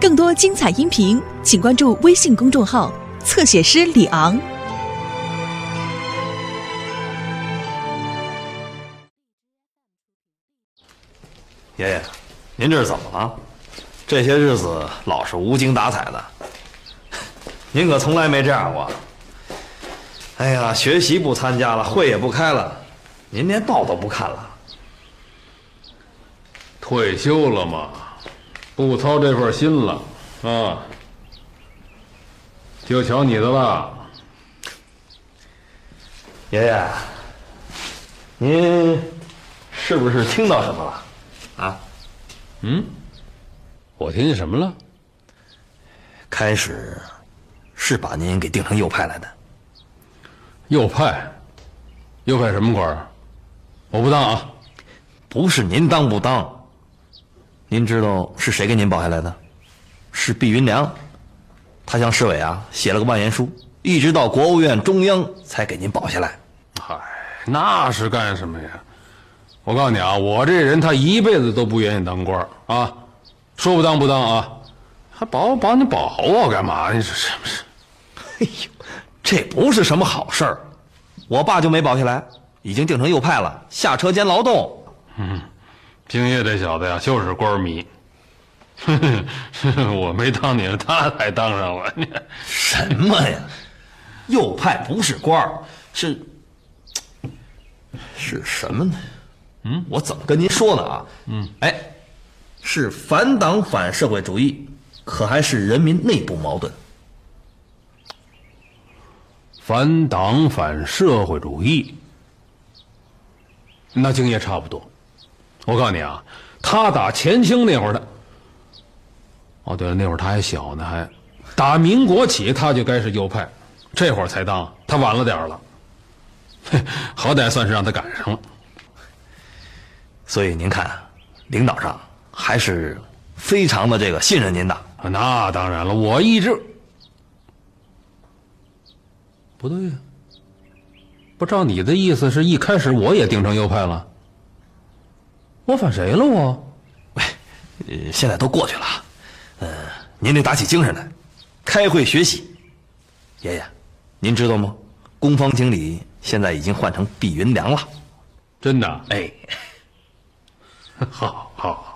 更多精彩音频，请关注微信公众号“侧写师李昂”。爷爷，您这是怎么了？这些日子老是无精打采的，您可从来没这样过。哎呀，学习不参加了，会也不开了，您连报都不看了。退休了嘛，不操这份心了啊！就瞧你的了，爷爷，您是不是听到什么了？啊？嗯？我听见什么了？开始是把您给定成右派来的。右派？右派什么官？我不当啊！不是您当不当？您知道是谁给您保下来的？是毕云良，他向市委啊写了个万言书，一直到国务院中央才给您保下来。嗨，那是干什么呀？我告诉你啊，我这人他一辈子都不愿意当官啊，说不当不当啊，还保保你保我干嘛？你说是不是？哎呦，这不是什么好事儿。我爸就没保下来，已经定成右派了，下车间劳动。嗯。敬业这小子呀，就是官迷。我没当你，他才当上了。什么呀？右派不是官儿，是是什么呢？嗯，我怎么跟您说呢？啊，嗯，哎，是反党反社会主义，可还是人民内部矛盾？反党反社会主义，那敬业差不多。我告诉你啊，他打前清那会儿的，哦对了，那会儿他还小呢，还打民国起他就该是右派，这会儿才当，他晚了点儿了，好歹算是让他赶上了。所以您看，领导上还是非常的这个信任您的。那当然了，我一直不对呀，不照你的意思，是一开始我也定成右派了。我反谁了我？喂，呃，现在都过去了，嗯，您得打起精神来，开会学习。爷爷，您知道吗？工方经理现在已经换成毕云良了。真的？哎，好好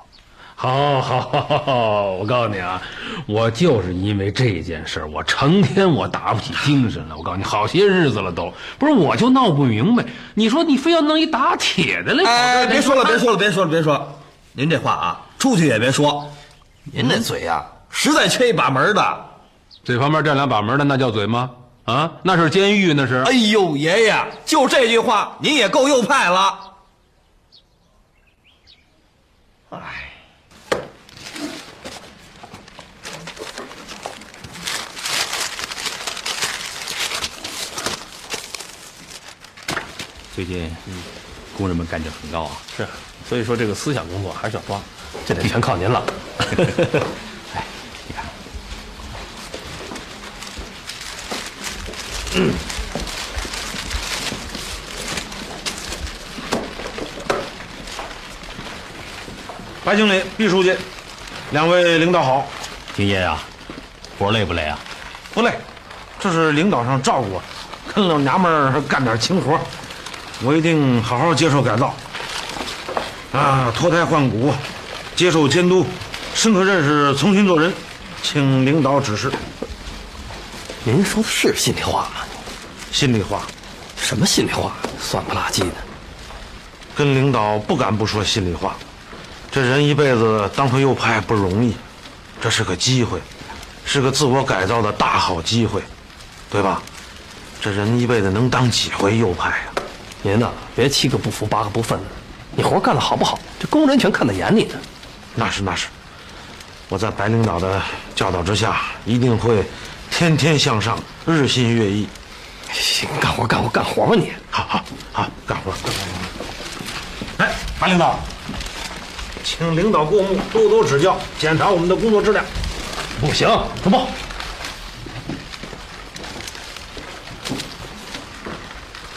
好，好，好，好，我告诉你啊，我就是因为这件事儿我成天我打不起精神了。我告诉你，好些日子了都不是，我就闹不明白。你说你非要弄一打铁的来？哎，别说了，别说了，别说了，别说了。您这话啊，出去也别说。您那嘴呀，实在缺一把门的。嘴旁边站两把门的，那叫嘴吗？啊，那是监狱，那是。哎呦，爷爷，就这句话，您也够右派了。哎。最近，嗯，工人们干劲很高啊。是，所以说这个思想工作还是要抓，这得全靠您了。哎，你看，嗯，白经理、毕书记，两位领导好。敬业呀，活累不累啊？不累，这是领导上照顾我，跟老娘们儿干点轻活。我一定好好接受改造，啊，脱胎换骨，接受监督，深刻认识，重新做人，请领导指示。您说的是心里话吗？心里话，什么心里话？酸不拉几的。跟领导不敢不说心里话。这人一辈子当回右派不容易，这是个机会，是个自我改造的大好机会，对吧？这人一辈子能当几回右派呀？您呢，别七个不服八个不忿的。你活干的好不好，这工人全看在眼里呢。那是那是，我在白领导的教导之下，一定会天天向上，日新月异。行，干活干活干活吧你。好好好，干活干活。哎，白领导，请领导过目，多多指教，检查我们的工作质量。不行，重报。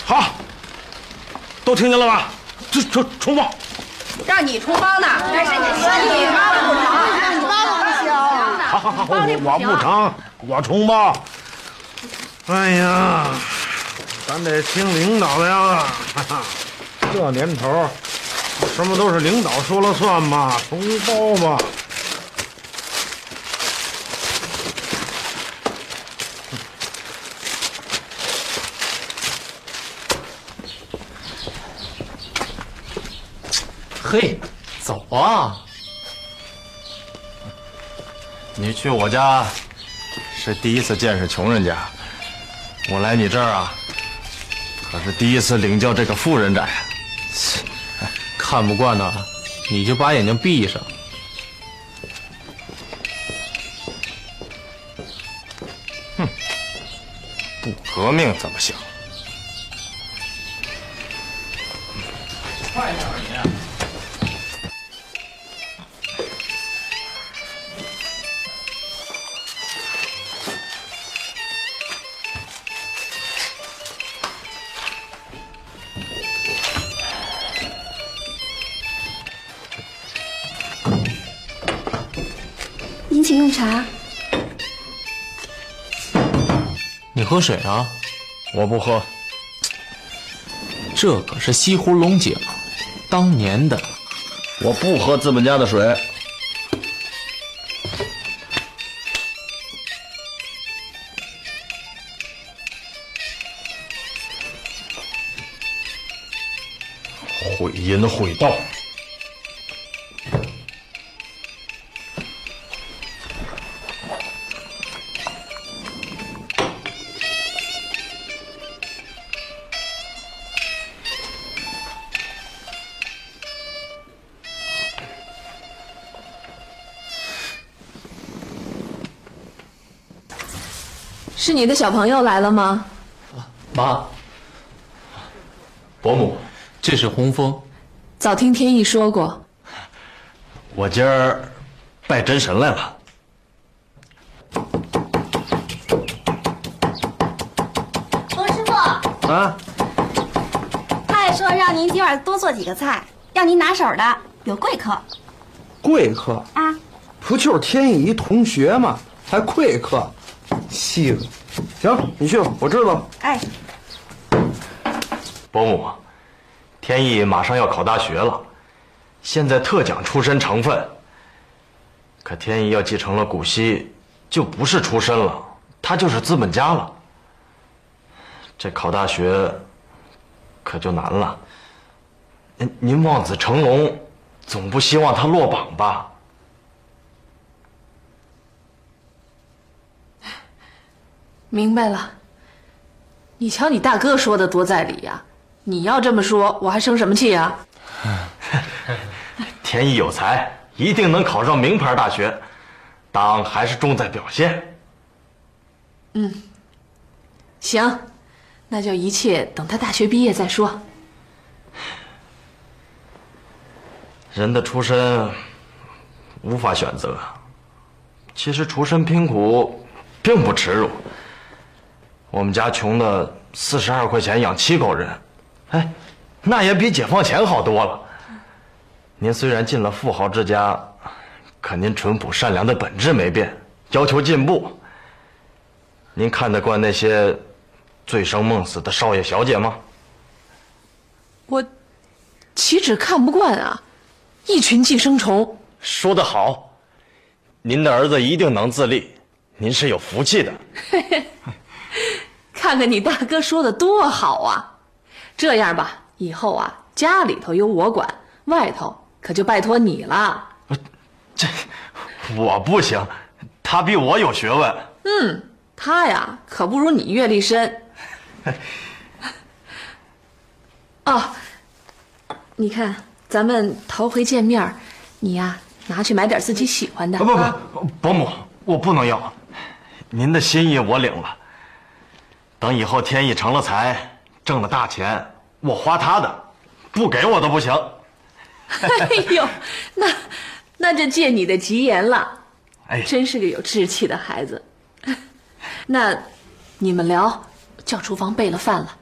好。都听见了吧？这这重报，让你重包呢？那是你说你包不成，你包不行。好，我我不成，我冲吧。哎呀，咱得听领导的呀！这年头，什么都是领导说了算嘛，重包嘛。嘿，走啊！你去我家是第一次见识穷人家，我来你这儿啊，可是第一次领教这个富人宅。看不惯呢，你就把眼睛闭上。哼不革命怎么行？喝水啊？我不喝，这可是西湖龙井，当年的。我不喝资本家的水。是你的小朋友来了吗？妈，伯母，这是洪峰。早听天意说过，我今儿拜真神来了。洪师傅，啊，太说让您今晚多做几个菜，要您拿手的，有贵客贵客啊。不就是天意一同学吗？还贵客，戏子。行，你去吧，我知道了。哎，伯母，天意马上要考大学了，现在特讲出身成分。可天意要继承了古稀，就不是出身了，他就是资本家了。这考大学可就难了。您您望子成龙，总不希望他落榜吧？明白了。你瞧你大哥说的多在理呀、你要这么说，我还生什么气啊？天意有才，一定能考上名牌大学，当还是重在表现。嗯行，那就一切等他大学毕业再说。人的出身无法选择，其实出身贫苦并不耻辱。我们家穷的四十二块钱养七口人，哎，那也比解放前好多了。您虽然进了富豪之家，可您淳朴善良的本质没变，要求进步。您看得惯那些醉生梦死的少爷小姐吗？我岂止看不惯啊！一群寄生虫，说得好，您的儿子一定能自立，您是有福气的。看看你大哥说的多好啊！这样吧，以后啊，家里头由我管，外头可就拜托你了。这我不行，他比我有学问。嗯他呀，可不如你阅历深。哦，你看，咱们头回见面，你呀，拿去买点自己喜欢的。不不啊不，伯母，我不能要。您的心意我领了。等以后天意成了财，挣了大钱，我花他的，不给我都不行。哎呦，那那就借你的吉言了。哎真是个有志气的孩子。那你们聊，叫厨房备了饭了，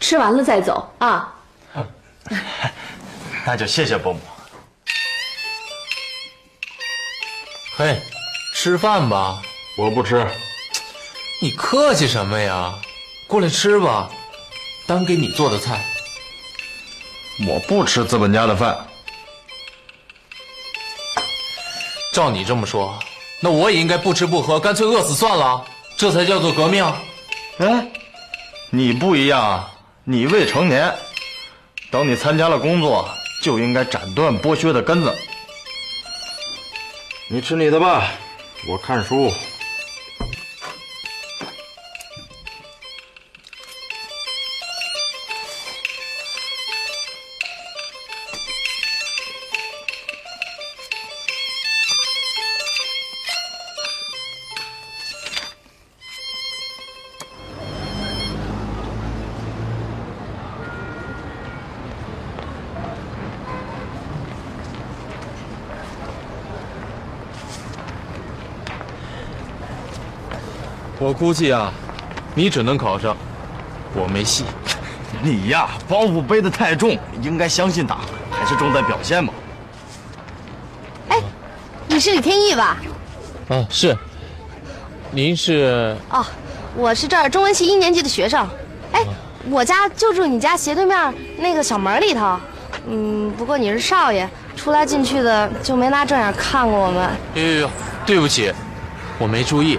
吃完了再走啊。那就谢谢伯母。嘿，吃饭吧。我不吃。你客气什么呀？过来吃吧，单给你做的菜。我不吃资本家的饭。照你这么说，那我也应该不吃不喝，干脆饿死算了，这才叫做革命。哎，你不一样啊，你未成年，等你参加了工作，就应该斩断剥削的根子。你吃你的吧，我看书。我估计啊，你只能考上，我没戏。你呀，包袱背得太重，应该相信党，还是重在表现嘛。哎，你是李天意吧？啊，是。您是？哦，我是这儿中文系一年级的学生。哎，我家就住你家斜对面那个小门里头。嗯，不过你是少爷，出来进去的就没拿正眼看过我们。哎呦呦，对不起，我没注意。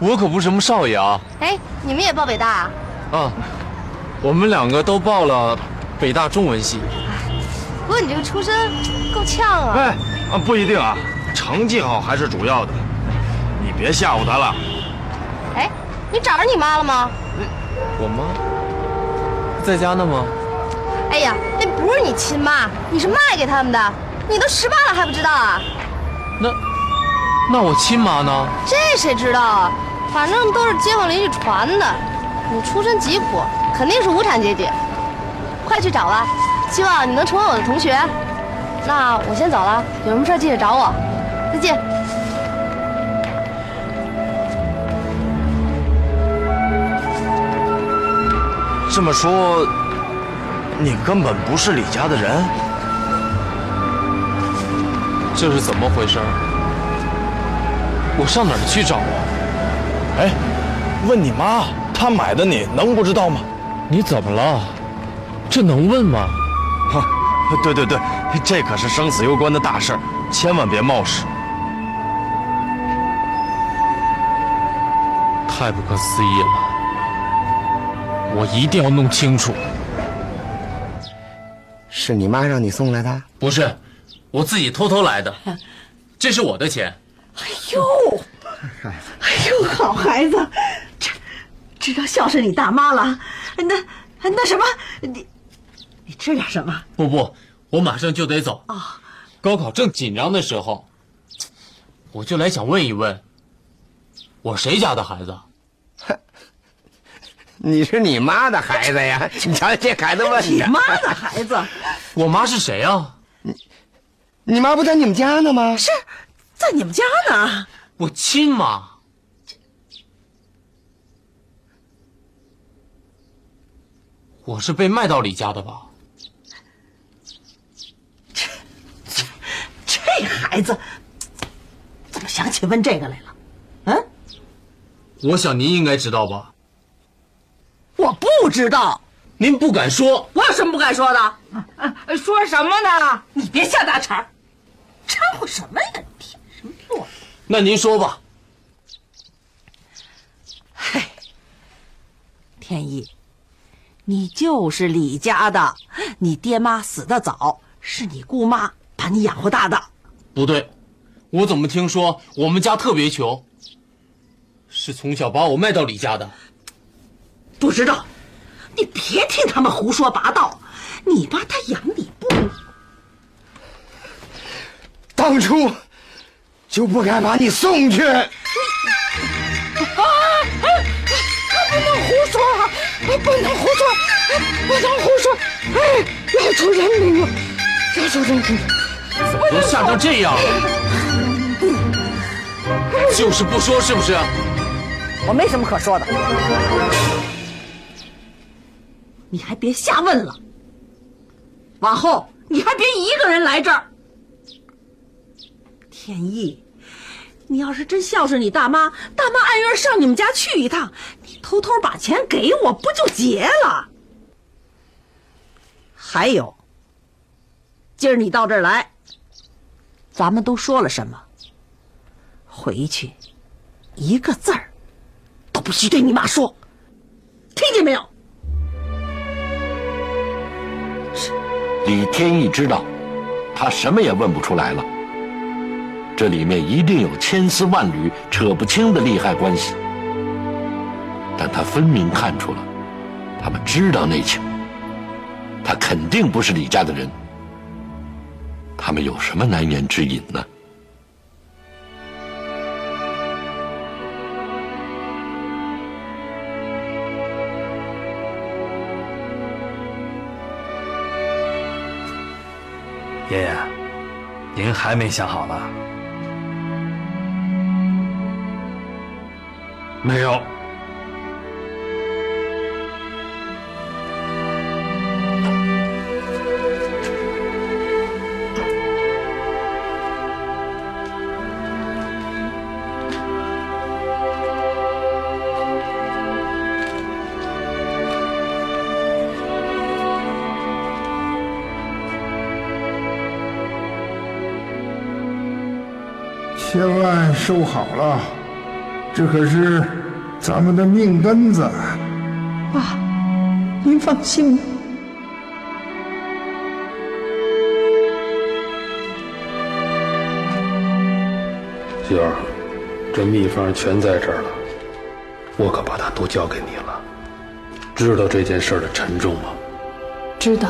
我可不是什么少爷啊！哎，你们也报北大啊？啊，我们两个都报了北大中文系。不过你这个出身够呛啊！哎，啊不一定啊，成绩好还是主要的。你别吓唬他了。哎，你找着你妈了吗？我妈在家呢吗？哎呀，那不是你亲妈，你是卖给他们的。你都十八了还不知道啊？那那我亲妈呢？这谁知道啊？反正都是街坊邻居传的。你出身疾苦，肯定是无产阶级。快去找吧，希望你能成为我的同学。那我先走了，有什么事记得找我。再见。这么说，你根本不是李家的人？这是怎么回事？我上哪儿去找啊？哎，问你妈，她买的你能不知道吗？你怎么了？这能问吗？哈，对对对，这可是生死攸关的大事千万别冒失。太不可思议了！我一定要弄清楚。是你妈让你送来的？不是，我自己偷偷来的。这是我的钱。哎呦，哎呦，好孩子，这知道孝顺你大妈了。那那什么，你你吃点什么？不不，我马上就得走啊。高考正紧张的时候，我就来想问一问，我谁家的孩子？你是你妈的孩子呀！你瞧这孩子问你妈的孩子，我妈是谁啊？你你妈不在你们家呢吗？是，在你们家呢。我亲妈。我是被卖到李家的吧？这这这孩子怎么想起问这个来了？嗯？我想您应该知道吧？我不知道，您不敢说。我有什么不敢说的？说什么呢？你别瞎打岔，掺和什么呀？那您说吧。嗨，天意，你就是李家的，你爹妈死的早，是你姑妈把你养活大的。不对，我怎么听说我们家特别穷？是从小把我卖到李家的。不知道，你别听他们胡说八道。你爸他养你不？当初就不该把你送去。啊！可不能胡说啊！不能胡说，不能胡说！哎，要出人命了，要出人命了！怎么都吓成这样了？就是不说，是不是？我没什么可说的。你还别瞎问了，往后你还别一个人来这儿。天意，你要是真孝顺你大妈，大妈按月上你们家去一趟，你偷偷把钱给我，不就结了？还有，今儿你到这儿来，咱们都说了什么？回去，一个字儿都不许对你妈说，听见没有？李天意知道，他什么也问不出来了。这里面一定有千丝万缕扯不清的利害关系，但他分明看出了，他们知道内情。他肯定不是李家的人，他们有什么难言之隐呢？爷爷，您还没想好呢？没有。千万收好了，这可是咱们的命根子。爸，您放心。媳妇儿，这秘方全在这儿了，我可把它都交给你了。知道这件事的沉重吗？知道。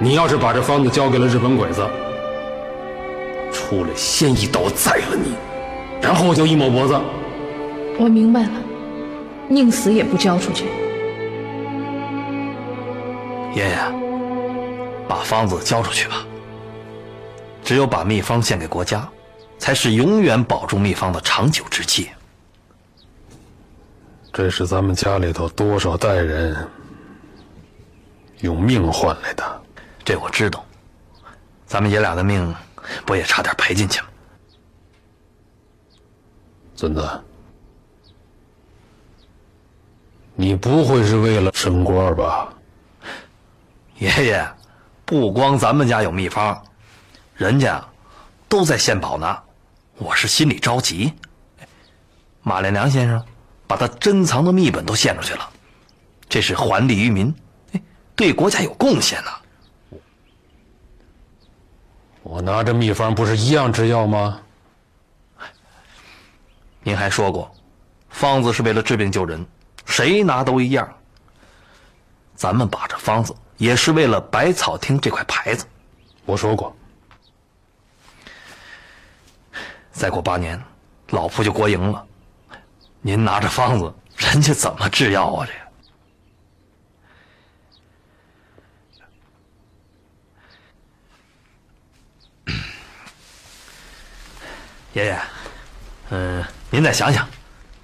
你要是把这方子交给了日本鬼子，出来先一刀宰了你，然后我就一抹脖子。我明白了，宁死也不交出去。爷爷，把方子交出去吧。只有把秘方献给国家，才是永远保住秘方的长久之计。这是咱们家里头多少代人用命换来的。这我知道，咱们爷俩的命不也差点赔进去吗？孙子，你不会是为了升官吧？爷爷，不光咱们家有秘方，人家都在献宝呢，我是心里着急。马连良先生把他珍藏的秘本都献出去了，这是还利于民，对国家有贡献呢。我拿着秘方不是一样制药吗？您还说过，方子是为了治病救人，谁拿都一样。咱们把这方子也是为了百草厅这块牌子。我说过，再过八年，老夫就国营了。您拿着方子，人家怎么制药啊？这。爷爷，嗯，您再想想，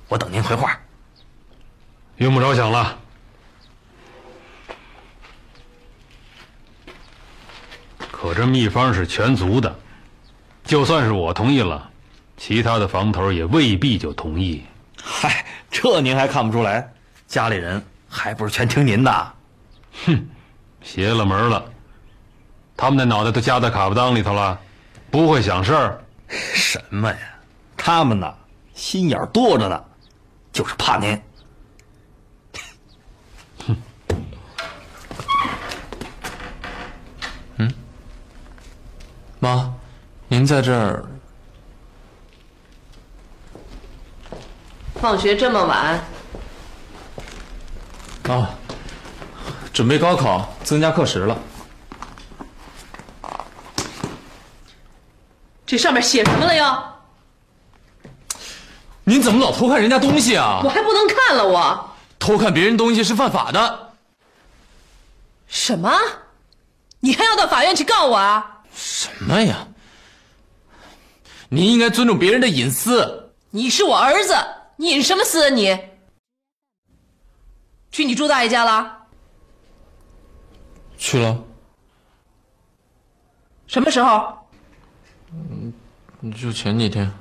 我等您回话。用不着想了，可这秘方是全族的，就算是我同意了，其他的房头也未必就同意。嗨，这您还看不出来？家里人还不是全听您的？哼，邪了门了，他们的脑袋都夹在卡布裆里头了，不会想事儿。什么呀？他们呐，心眼多着呢，就是怕您。哼。嗯，妈，您在这儿？放学这么晚？啊，准备高考，增加课时了。这上面写什么了又？您怎么老偷看人家东西啊？我还不能看了，我偷看别人东西是犯法的。什么？你还要到法院去告我啊？什么呀？您应该尊重别人的隐私。你是我儿子，你隐什么私啊你？去你朱大爷家了？去了。什么时候？嗯，就前几天。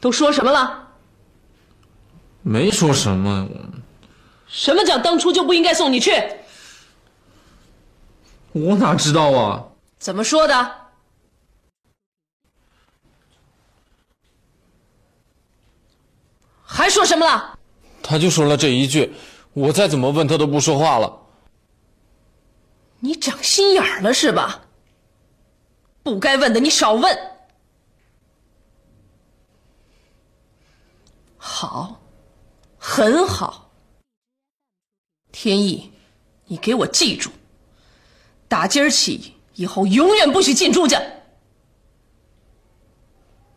都说什么了？没说什么，什么叫当初就不应该送你去？我哪知道啊？怎么说的？还说什么了？他就说了这一句，我再怎么问他都不说话了。你长心眼了是吧？不该问的你少问。好，很好。天意，你给我记住，打今儿起以后永远不许进朱家，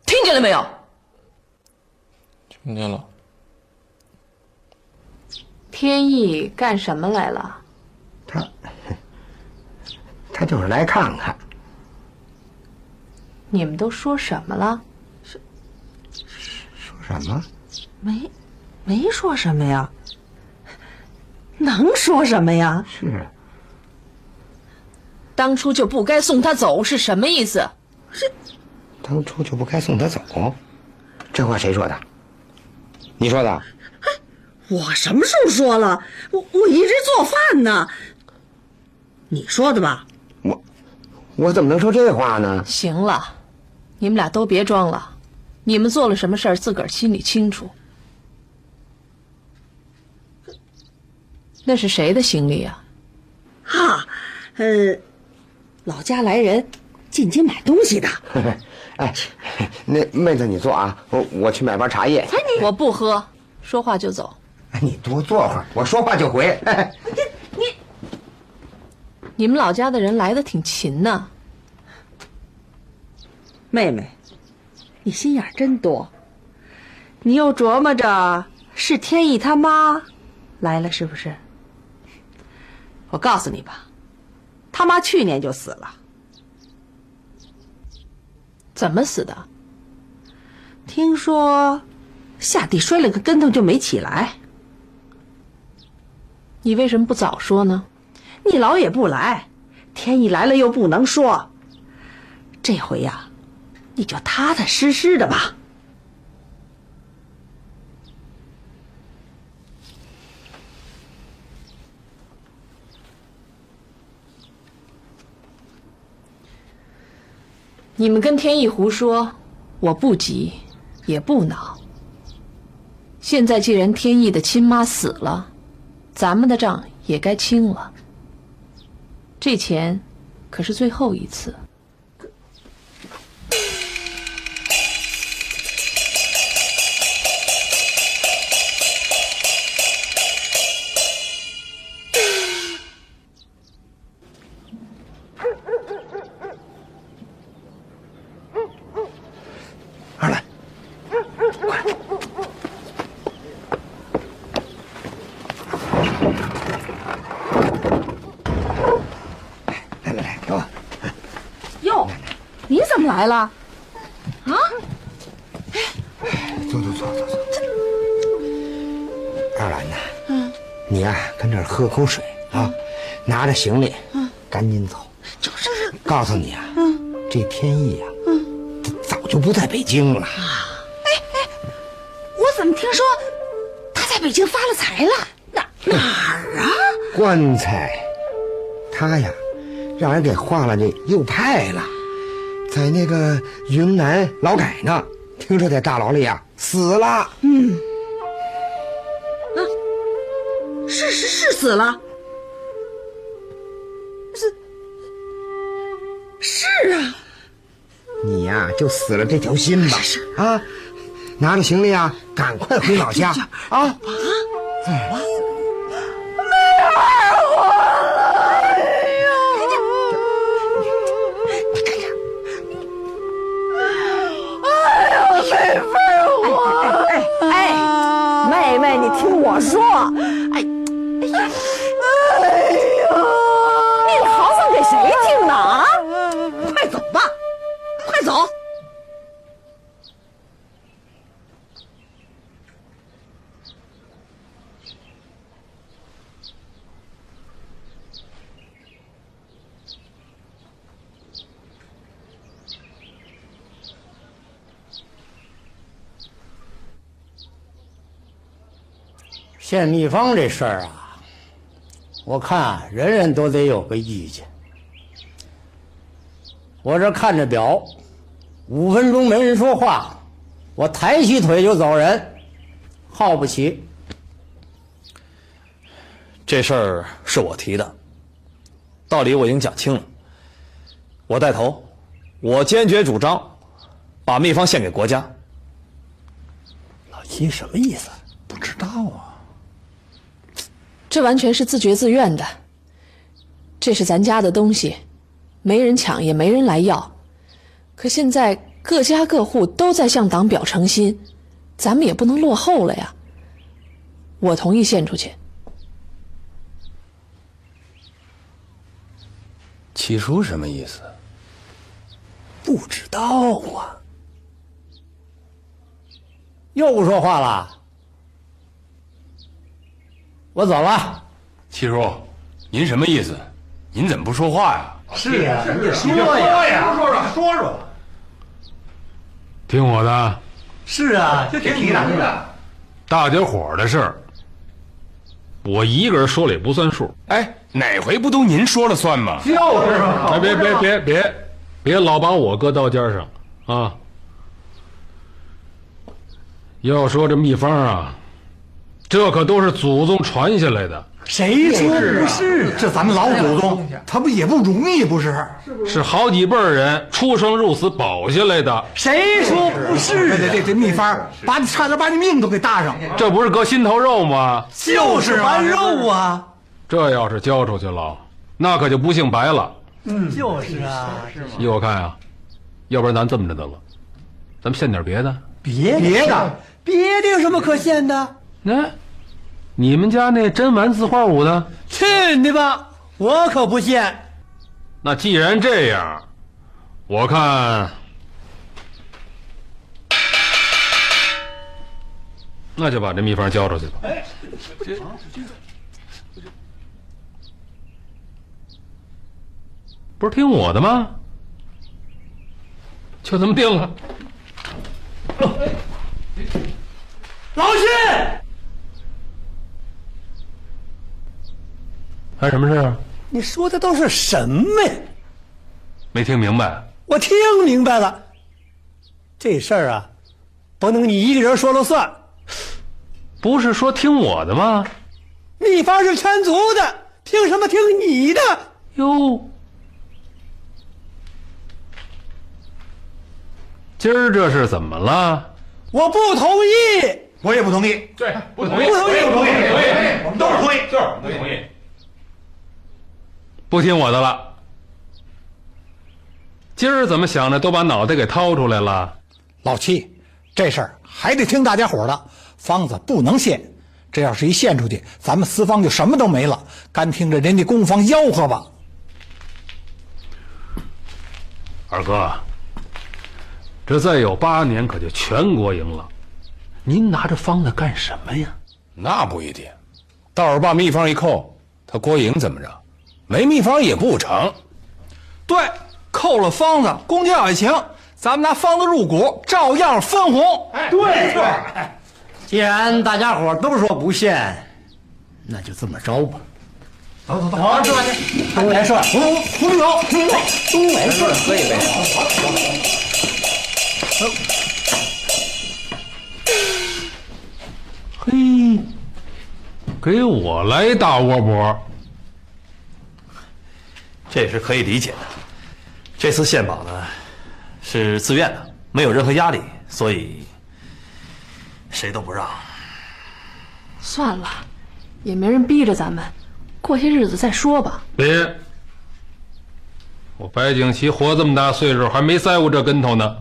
听见了没有？听见了。天意干什么来了？他，他就是来看看。你们都说什么了？说什么？没，没说什么呀。能说什么呀？是。当初就不该送他走是什么意思？是，当初就不该送他走。这话谁说的？你说的？哎我什么时候说了？我我一直做饭呢。你说的吧？我我怎么能说这话呢？行了，你们俩都别装了，你们做了什么事儿自个儿心里清楚。那是谁的行李呀？哈，呃，老家来人，进京买东西的。哎，那妹子你坐啊，我我去买包茶叶。我不喝，说话就走。哎，你多坐会儿，我说话就回。你你，你们老家的人来的挺勤呢。妹妹，你心眼真多。你又琢磨着是天意他妈来了，是不是？我告诉你吧，他妈去年就死了。怎么死的？听说下地摔了个跟头就没起来。你为什么不早说呢？你老也不来，天一来了又不能说。这回呀，你就踏踏实实的吧。你们跟天意胡说，我不急，也不恼。现在既然天意的亲妈死了，咱们的账也该清了。这钱可是最后一次。来了？啊？哎坐坐坐坐坐。二兰呐，嗯，你呀、跟这儿喝口水啊，拿着行李，嗯，赶紧走。就是，告诉你啊，嗯，这天意呀、嗯，早就不在北京了。哎哎我怎么听说他在北京发了财了？哪哪儿啊？棺材，他呀，让人给换了这右派了，在那个云南劳改呢。听说在大牢里啊死了。嗯，啊，是是是死了，是是啊。你呀、就死了这条心吧。啊，拿着行李啊，赶快回老家啊。啊，走吧。献秘方这事儿啊，我看人人都得有个意见。我这看着表，五分钟没人说话，我抬起腿就走人，耗不起。这事儿是我提的，道理我已经讲清了。我带头，我坚决主张把秘方献给国家。老七什么意思？不知道啊。这完全是自觉自愿的。这是咱家的东西，没人抢，也没人来要。可现在各家各户都在向党表诚心，咱们也不能落后了呀。我同意献出去。七叔什么意思？不知道啊。又不说话了，我走了。七叔，您什么意思？您怎么不说话呀？是啊，你说呀，说说说说。听我的，是啊，就听你的。大家伙儿的事儿，我一个人说了也不算数。哎，哪回不都您说了算吗？就是嘛。哎别别别别别老把我搁刀尖上啊！要说这秘方啊，这可都是祖宗传下来的。谁说不是？这咱们老祖宗，他不也不容易，不是？是好几辈人出生入死保下来的。谁说不是？这这这秘方，把你差点把你命都给搭上。这不是搁心头肉吗？就是完肉啊！这要是交出去了，那可就不姓白了。嗯，就是啊。依我看啊，要不然咱这么着得了，咱们献点别的。别别的，别的有什么可献的？那。你们家那真玩字画舞的，去你吧！我可不信。那既然这样，我看那就把这秘方交出去吧。哎，不是听我的吗？就这么定了。老谢。还什么事啊？你说的都是什么呀？没听明白。我听明白了。这事儿啊，不能你一个人说了算。不是说听我的吗？秘方是全族的，凭什么听你的？哟，今儿这是怎么了？我不同意。我也不同意。对，不同意。不同意。不同意。我们都是同意。就是不同意。不听我的了。今儿怎么想着都把脑袋给掏出来了？老七，这事儿还得听大家伙的，方子不能献。这要是一献出去，咱们私方就什么都没了。干听着人家公方吆喝吧。二哥，这再有八年可就全国赢了。您拿着方子干什么呀？那不一定，到时候把秘方一扣，他国营怎么着？没秘方也不成。对，扣了方子，公家也行，咱们拿方子入股，照样分红。哎，对对。既然大家伙都说不限，那就这么着吧。走走走，好，这东来顺，红红酒，红酒，东来顺，喝一杯。嘿，给我来大窝脖。这也是可以理解的。这次献宝呢，是自愿的，没有任何压力，所以谁都不让。算了，也没人逼着咱们，过些日子再说吧。别，我白景琦活这么大岁数，还没栽过这跟头呢。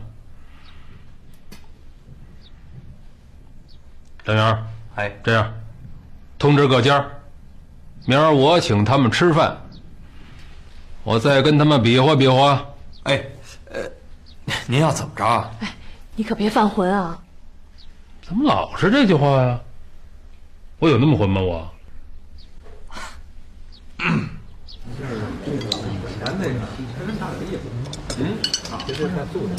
张元，哎，这样，通知各家，明儿我请他们吃饭。我再跟他们比划比划。哎，呃，您要怎么着啊？哎，你可别犯浑啊！怎么老是这句话呀？我有那么混吗？我。嗯，这个以前那个跟大的意思。嗯，这是在做的。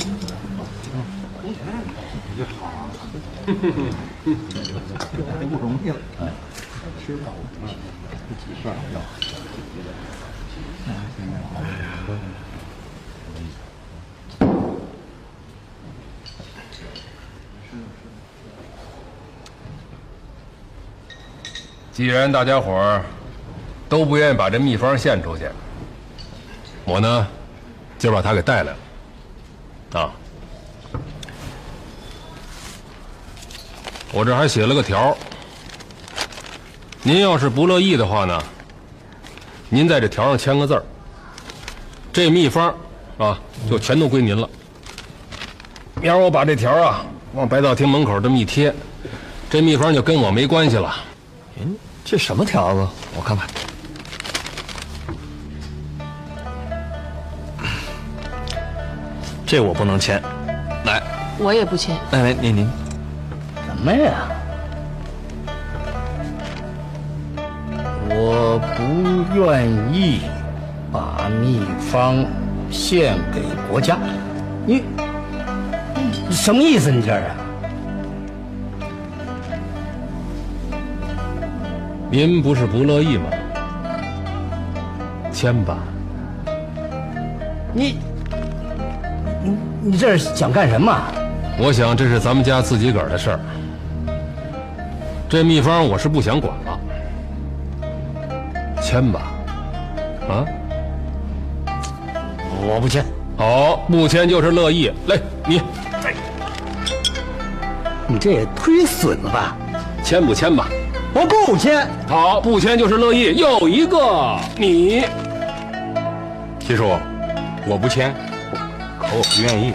嗯，你就好啊。不容易了。哎。吃饱了，几份要。既然大家伙儿都不愿意把这秘方献出去，我呢，今儿把他给带来了。啊，我这还写了个条儿您要是不乐意的话呢，您在这条上签个字儿。这秘方啊，就全都归您了。明儿我把这条啊往白道厅门口这么一贴，这秘方就跟我没关系了。您，这什么条子？我看看。这我不能签，来，我也不签。来来，您您，什么呀？愿意把秘方献给国家。你你什么意思？你这是？您不是不乐意吗？签吧。你你你这是想干什么？我想这是咱们家自己个儿的事儿，这秘方我是不想管了。签吧，啊？我不签。好，不签就是乐意。来，你，你这也忒损了吧？签不签吧？我不签。好，不签就是乐意。又一个你，七叔，我不签，可我不愿意。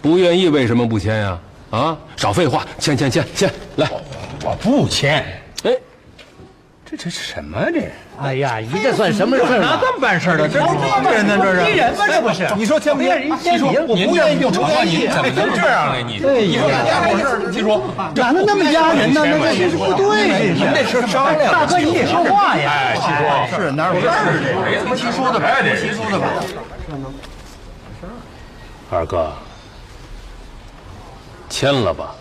不愿意为什么不签呀？啊，少废话，签签签签，来，我不签。哎，这这是什么这？哎呀，你这算什么事儿？哪这么办事的？这这人呢？这是逼人吗？这不是？你说签不签？七叔，我不愿意就不愿意，怎么能这样呢？你，你说家伙事，七叔，哪能那么压人呢？那这是不对，你们这是商量。大哥，你得说话呀！哎，七叔是哪有事儿？这他妈七叔的牌，七叔的吧。二哥，签了吧。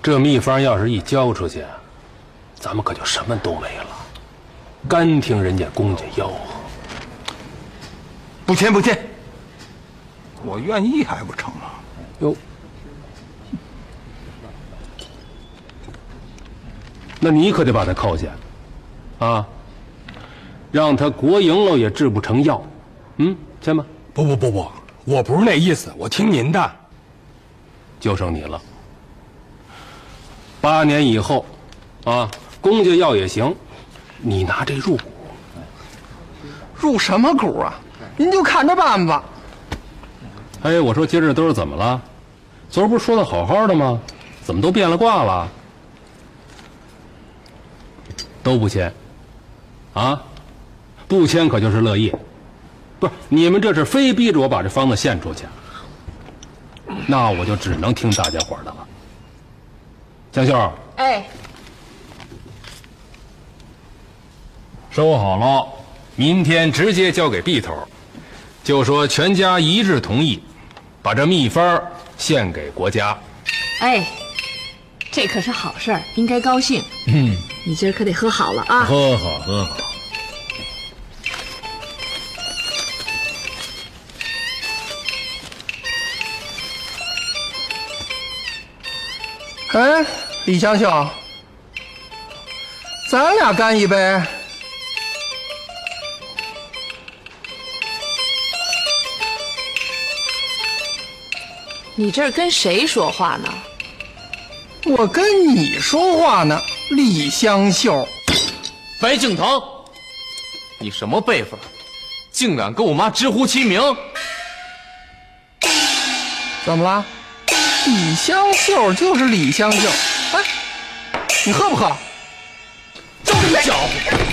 这秘方要是一交出去，咱们可就什么都没了。干听人家公家吆喝，不签不签，我愿意还不成吗？哟，那你可得把他扣下，啊，让他国营了也治不成药。嗯，签吧。不不不不，我不是那意思，我听您的。就剩你了。八年以后，啊，公家要也行，你拿这入股。入什么股啊？您就看着办吧。哎，我说今儿都是怎么了？昨儿不是说的好好的吗？怎么都变了卦了？都不签，啊？不签可就是乐意。不是你们这是非逼着我把这方子献出去，那我就只能听大家伙的了。江秀，哎，收好了，明天直接交给毕头，就说全家一致同意，把这秘方献给国家。哎，这可是好事儿，应该高兴。嗯，你今儿可得喝好了啊！喝好喝好。哎，李香秀，咱俩干一杯。你这是跟谁说话呢？我跟你说话呢，李香秀。白敬腾，你什么辈分，竟敢跟我妈直呼其名？怎么了？李香秀就是李香秀。哎，你喝不喝？就这搅和！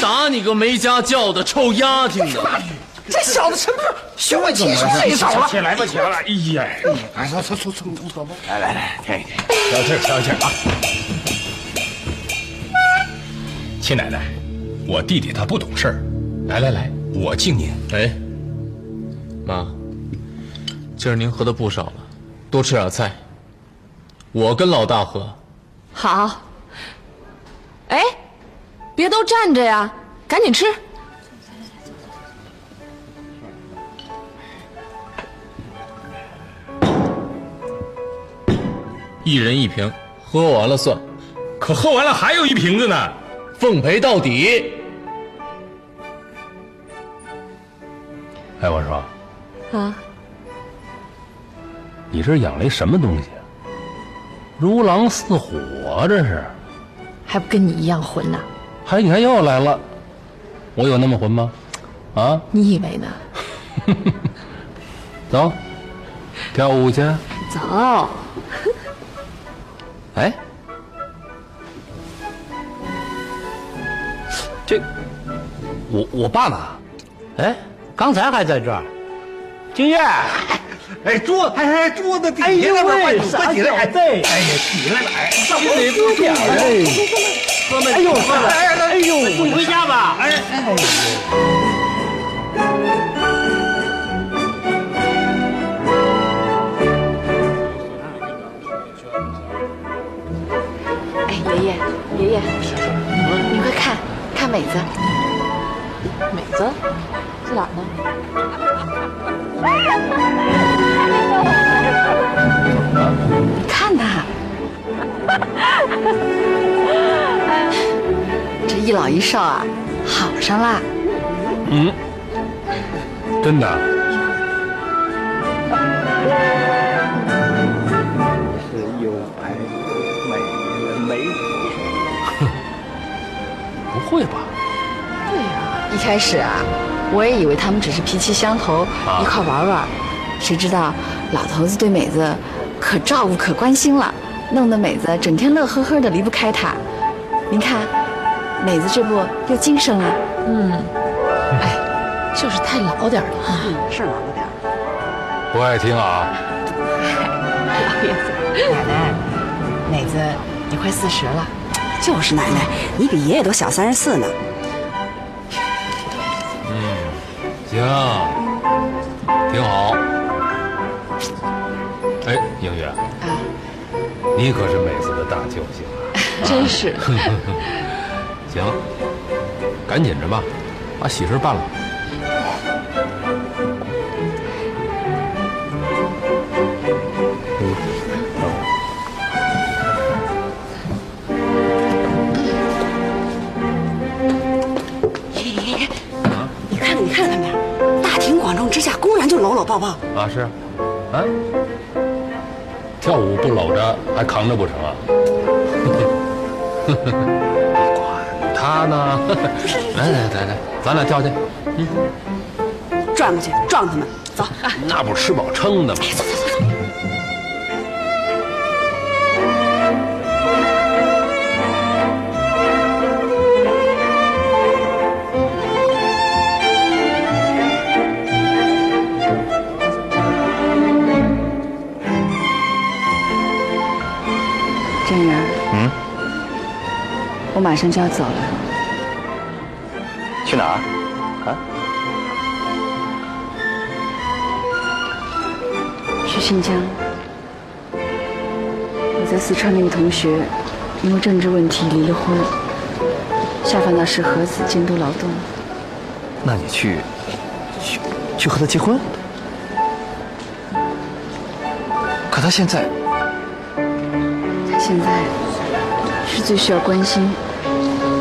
打你个没家教的臭丫挺的！这小子什么时候学会技术这一手了？起来吧，起来吧！哎呀，哎，走走走走走吧。来来来，停一停，消气儿消气儿啊！亲奶奶，我弟弟他不懂事儿。来来来，我敬您。哎，妈，今儿您喝的不少了，多吃点菜。我跟老大喝。好。哎，别都站着呀，赶紧吃。一人一瓶，喝完了算。可喝完了还有一瓶子呢，奉陪到底。哎，我说，啊，你这养了一什么东西啊？如狼似虎啊，这是？还不跟你一样混呢？还你看又来了，我有那么混吗？啊？你以为呢？走，跳舞去。走。哎，这我我爸呢？哎，刚才还在这儿。金月，哎，桌，哎哎，桌子底下哎快快起来！哎对，哎呀，起来了！哎，心里不点儿哎，哎呦，哎呦，送你回家吧。哎哎。哎，爷爷，爷爷，你快看，看美子，美子在哪儿呢？你看呐，这一老一少啊，好上了。嗯，真的。是又白又美人美死。不会吧？对呀、一开始啊，我也以为他们只是脾气相投，啊一块玩玩，谁知道老头子对美子可照顾可关心了，弄得美子整天乐呵呵的离不开他。您看，美子这不又精神了？嗯，哎，就是太老点儿了啊。嗯，是老了点儿。不爱听啊。老爷子，奶奶，美子，你快四十了。就是奶奶，你比爷爷都小三十四呢。嗯，行，挺好。哎，英语，你可是美子的大救星啊！真是。行，赶紧着吧，把喜事办了。爷爷爷爷，你看看你看看大庭广众之下公然就搂搂抱抱。啊是，啊，跳舞不搂着还扛着不成啊？管他呢！来来来来，咱俩跳去。嗯，转过去撞他们，走。那不吃饱撑的吗？马上就要走了。去哪儿？啊？去新疆。我在四川那个同学，因为政治问题离了婚，下放到石河子监督劳动。那你去，去去和他结婚？可他现在，他现在是最需要关心、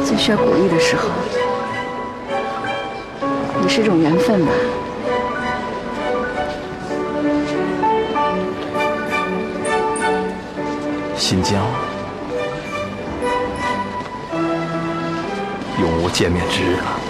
最需要鼓励的时候。也是一种缘分吧。新疆永无见面之日了。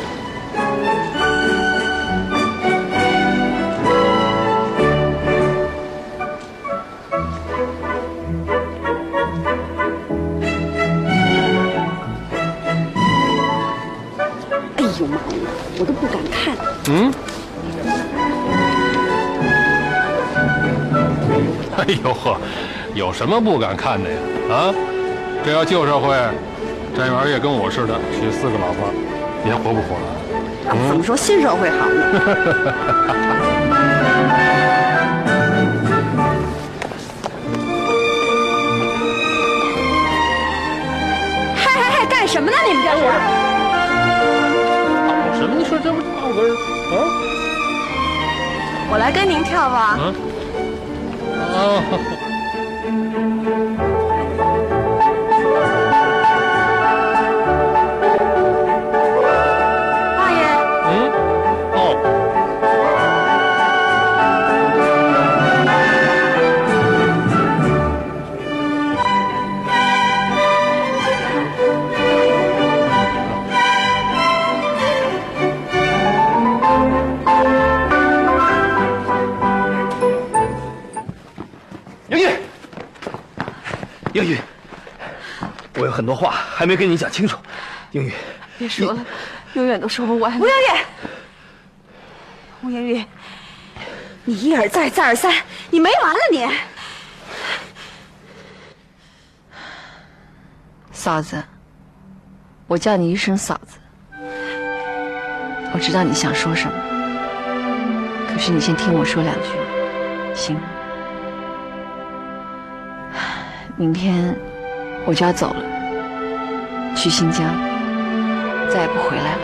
有什么不敢看的呀？啊，这要旧社会，张员也跟我似的娶四个老婆，你还活不活了？怎么说新社会好呢？嗨嗨嗨！干什么呢？你们这是？搞什么？你说这不倒跟儿？啊。我来跟您跳吧。啊。哦。很多话还没跟你讲清楚。英语，别说了，永远都说不完。吴英玉，吴英玉，你一而再，再而三，你没完了你！嫂子，我叫你一声嫂子。我知道你想说什么，可是你先听我说两句，行吗？明天我就要走了，去新疆，再也不回来了。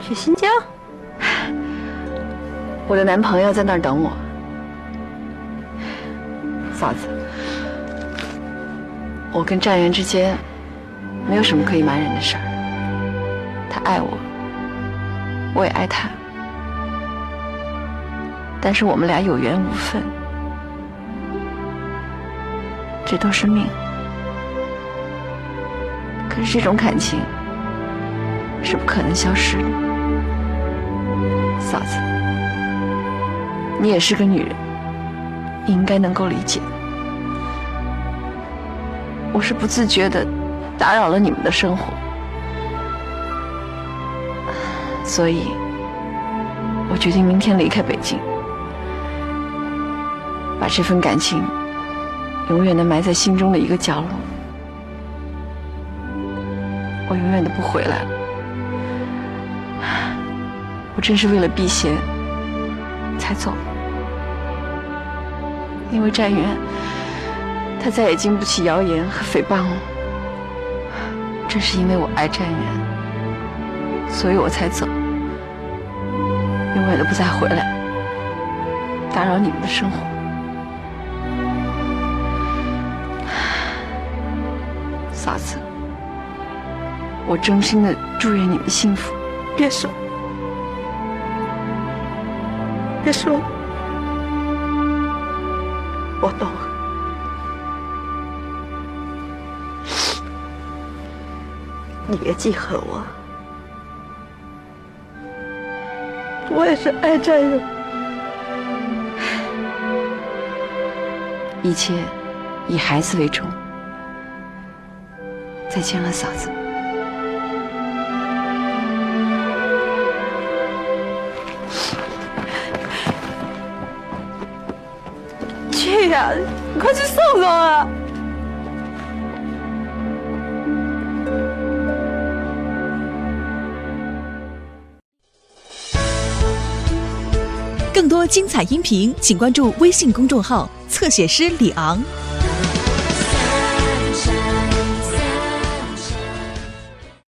去新疆？我的男朋友在那儿等我。嫂子，我跟战元之间没有什么可以瞒忍的事儿。他爱我，我也爱他，但是我们俩有缘无分，这都是命。可是这种感情是不可能消失的。嫂子，你也是个女人，你应该能够理解。我是不自觉的打扰了你们的生活，所以我决定明天离开北京，把这份感情永远的埋在心中的一个角落。我永远都不回来了。我真是为了避嫌才走，因为战元他再也经不起谣言和诽谤了。正是因为我爱战元，所以我才走，永远都不再回来，打扰你们的生活。嫂子，我衷心的祝愿你们幸福。别说，别说，我懂。你别记恨我，我也是爱战友。一切以孩子为重。再见了，嫂子。去呀、你快去送送啊！更多精彩音频，请关注微信公众号“侧写师李昂”。